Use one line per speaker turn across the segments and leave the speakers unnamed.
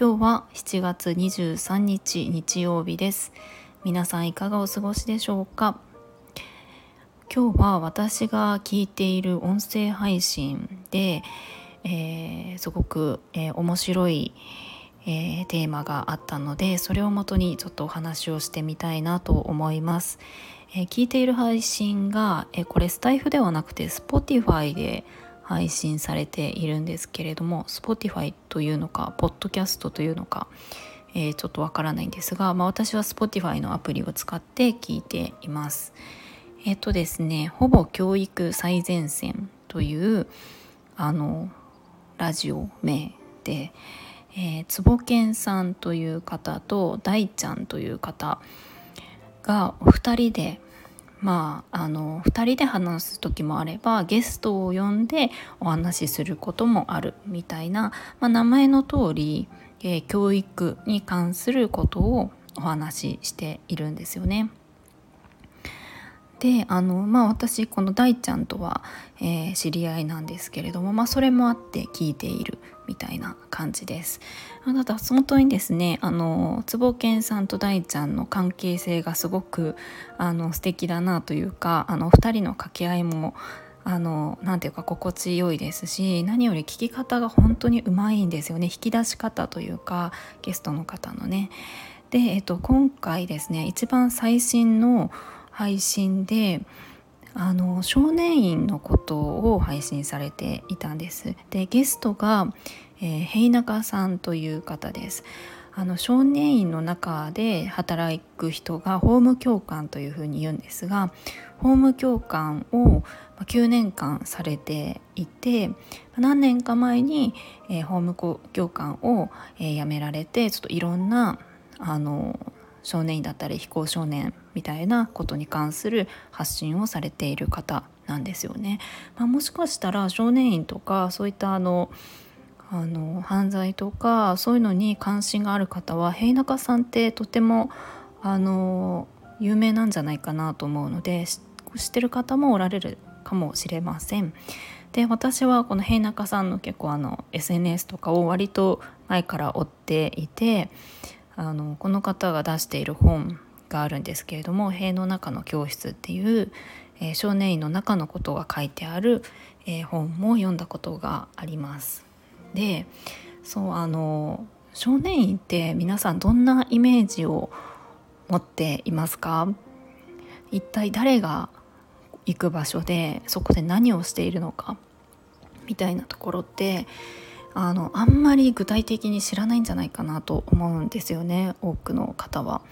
今日は7月23日日曜日です。皆さんいかがお過ごしでしょうか？今日は私が聞いている音声配信で、えー、すごく、えー、面白い、えー、テーマがあったのでそれをもとにちょっとお話をしてみたいなと思います、え聞いている配信が、えこれスタイフではなくて Spotify で配信されているんですけれども Spotify というのかポッドキャストというのか、えちょっとわからないんですが、まあ、私は Spotify のアプリを使って聞いています。えっ、とですねほぼ教育最前線というあのラジオ名で、えー、坪健さんという方と大ちゃんという方がお二人でまああの2人で話す時もあればゲストを呼んでお話しすることもあるみたいな、まあ、名前の通り、えー、教育に関することをお話ししているんですよね。であのまあ私この大ちゃんとは、えー、知り合いなんですけれども、まあ、それもあって聞いているみたいな感じです。ただ本当にですねあの坪健さんと大ちゃんの関係性がすごくあの素敵だなというかあの2人の掛け合いもあのなていうか心地よいですし何より聞き方が本当にうまいんですよね引き出し方というかゲストの方のね。で、えっと、今回ですね一番最新の配信であの少年院のことを配信されていたんです。でゲストが、えー、平中さんという方です。あの少年院の中で働く人が法務教官というふうに言うんですが法務教官を9年間されていて何年か前に、えー、法務教官を、えー、辞められてちょっといろんなあの少年院だったり非行少年みたいなことに関する発信をされている方なんですよね。まあ、もしかしたら少年院とかそういったあのあの犯罪とかそういうのに関心がある方は平中さんってとてもあの有名なんじゃないかなと思うので知ってる方もおられるかもしれません。で私はこの平中さんの結構あの SNS とかを割と前から追っていてあのこの方が出している本があるんですけれども「塀の中の教室」っていう、えー、少年院の中のことが書いてある、えー、本も読んだことがあります。でそうあの少年院って皆さんどんなイメージを持っていますか？一体誰が行く場所でそこで何をしているのか？みたいなところってあのあんまり具体的に知らないんじゃないかなと思うんですよね多くの方は。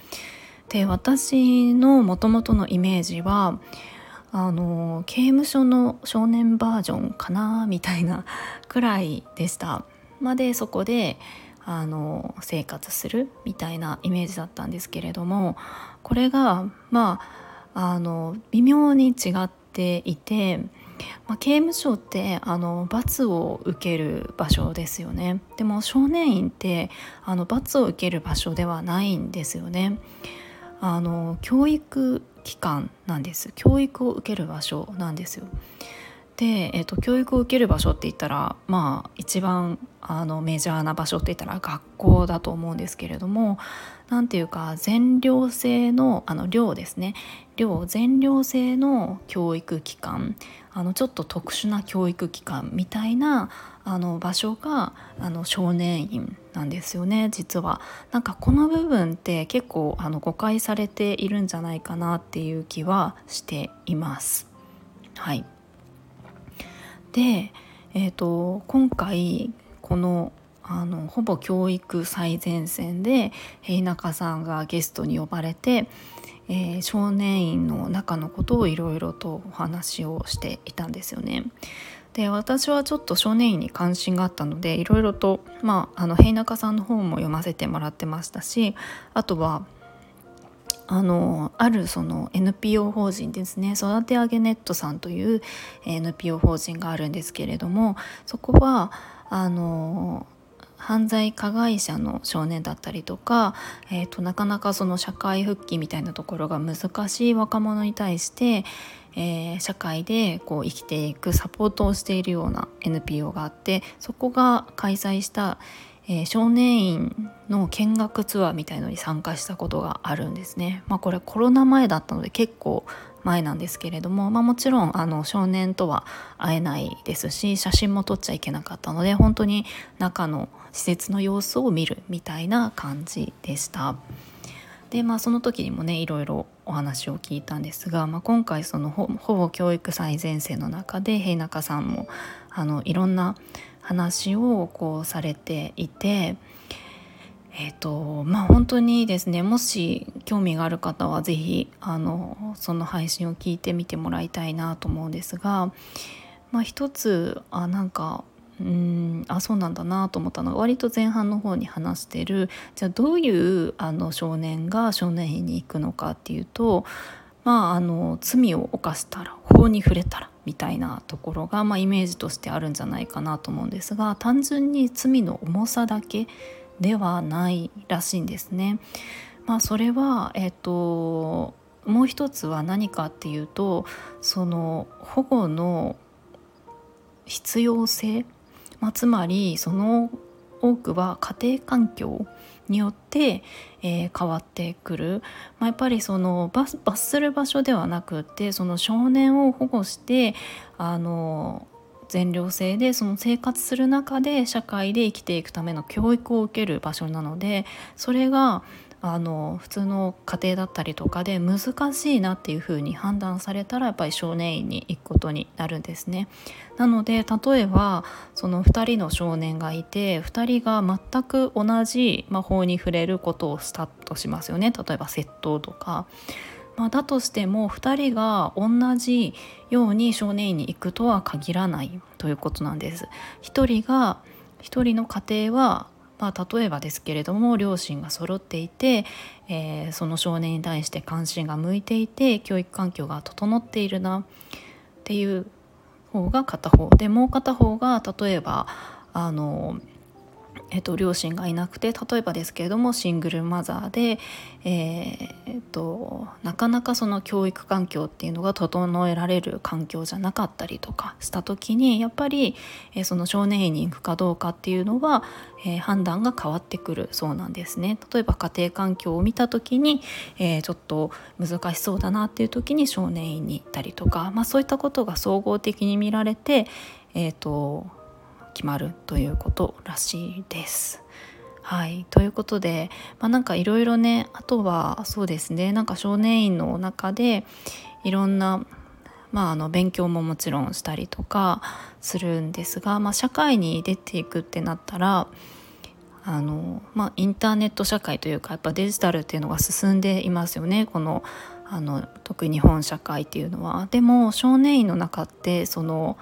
で私のもともとのイメージはあの刑務所の少年バージョンかなみたいなくらいでした。までそこであの生活するみたいなイメージだったんですけれどもこれがまああの微妙に違っていてまあ、刑務所ってあの罰を受ける場所ですよね。でも少年院ってあの罰を受ける場所ではないんですよね。あの教育機関なんです。教育を受ける場所なんですよ。で、えーと、教育を受ける場所って言ったらまあ一番あのメジャーな場所って言ったら学校だと思うんですけれども何ていうか全寮制のあの寮ですね寮全寮制の教育機関あのちょっと特殊な教育機関みたいなあの場所があの少年院なんですよね実は。なんかこの部分って結構あの誤解されているんじゃないかなっていう気はしています。はいで、えーと、今回このあのほぼ教育最前線で平中さんがゲストに呼ばれて、えー、少年院の中のことをいろいろとお話をしていたんですよね。で私はちょっと少年院に関心があったのでいろいろと、まあ、あの平中さんの本も読ませてもらってましたしあとはあのあるその NPO 法人ですね。育て上げネットさんという NPO 法人があるんですけれどもそこはあの犯罪加害者の少年だったりとか、えーと、なかなかその社会復帰みたいなところが難しい若者に対して、えー、社会でこう生きていくサポートをしているような NPO があってそこが開催した、えー、少年院の見学ツアーみたいのに参加したことがあるんですね。まあ、これコロナ前だったので結構前なんですけれども、まあ、もちろんあの少年とは会えないですし写真も撮っちゃいけなかったので本当に中の施設の様子を見るみたいな感じでした。でまあその時にもねいろいろお話を聞いたんですが、まあ、今回そのほぼ教育最前線の中で平中さんもあのいろんな話をこうされていて。えーとまあ、本当にですねもし興味がある方は是非あのその配信を聞いてみてもらいたいなと思うんですが、まあ、一つあなんかうんあそうなんだなと思ったのが割と前半の方に話してるじゃあどういうあの少年が少年院に行くのかっていうとまああの罪を犯したら法に触れたらみたいなところが、まあ、イメージとしてあるんじゃないかなと思うんですが単純に罪の重さだけではないらしいんですね。まあ、それは、えっと、もう一つは何かっていうとその保護の必要性、まあ、つまりその多くは家庭環境によって、えー、変わってくる、まあ、やっぱりその罰する場所ではなくってその少年を保護してあの全寮制でその生活する中で社会で生きていくための教育を受ける場所なのでそれがあの普通の家庭だったりとかで難しいなっていうふうに判断されたらやっぱり少年院に行くことになるんですね。なので例えばその2人の少年がいて2人が全く同じ魔法に触れることをしたとしますよね例えば窃盗とか。まあ、だとしても2人が同じように少年院に行くとは限らないということなんです。1人が1人の家庭はまあ、例えばですけれども両親が揃っていて、えー、その少年に対して関心が向いていて教育環境が整っているなっていう方が片方。でもう片方が例えばあのえっと、両親がいなくて例えばですけれどもシングルマザーで、えー、っとなかなかその教育環境っていうのが整えられる環境じゃなかったりとかした時にやっぱり、えー、その少年院に行くかどうかっていうのは、えー、判断が変わってくるそうなんですね。例えば家庭環境を見た時に、えちょっと難しそうだなっていう時に少年院に行ったりとか、まあ、そういったことが総合的に見られて、えーと決まるということらしいです。はいということで、まあ、なんかいろいろねあとはそうですねなんか少年院の中でいろんなまあ、あの勉強ももちろんしたりとかするんですが、まあ、社会に出ていくってなったらあの、まあ、インターネット社会というかやっぱデジタルっていうのが進んでいますよねこのあの特に日本社会っていうのは。でも少年院の中ってその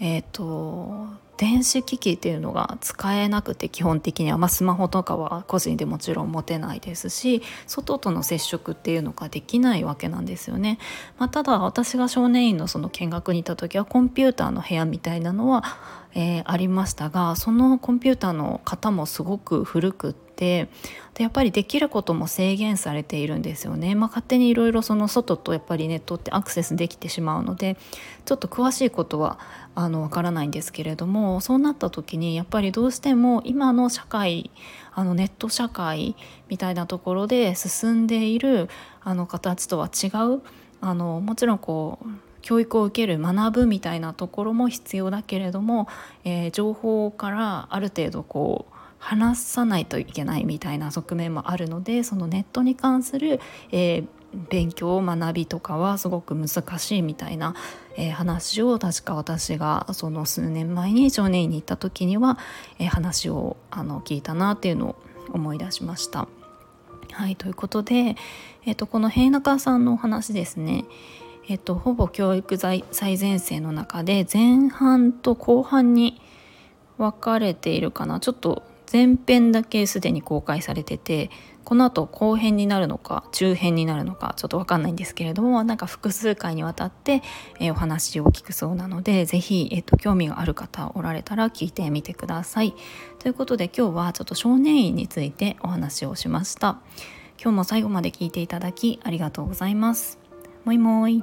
えっ、ー、と電子機器っていうのが使えなくて基本的には、まあ、スマホとかは個人でもちろん持てないですし外との接触っていうのができないわけなんですよね。まあ、ただ私が少年院のその見学に行った時はコンピューターの部屋みたいなのは、えー、ありましたがそのコンピューターの型もすごく古くってでやっぱりできることも制限されているんですよね、まあ、勝手にいろいろその外とやっぱりネットってアクセスできてしまうのでちょっと詳しいことはあのわからないんですけれどもそうなった時にやっぱりどうしても今の社会あのネット社会みたいなところで進んでいるあの形とは違うあのもちろんこう教育を受ける学ぶみたいなところも必要だけれども、えー、情報からある程度こう話さないといけないみたいな側面もあるのでそのネットに関する、えー、勉強学びとかはすごく難しいみたいな、えー、話を確か私がその数年前に少年院に行った時には、えー、話をあの聞いたなっていうのを思い出しました。はいということで、えーと、この平中さんのお話ですねえっと、ほぼ教育最前線の中で前半と後半に分かれているかなちょっと前編だけすでに公開されててこの後後編になるのか中編になるのかちょっと分かんないんですけれどもなんか複数回にわたって、えー、お話を聞くそうなので是非、えーと、興味がある方おられたら聞いてみてください。ということで今日はちょっと少年院についてお話をしました。今日も最後まで聞いていただきありがとうございます。もいもい。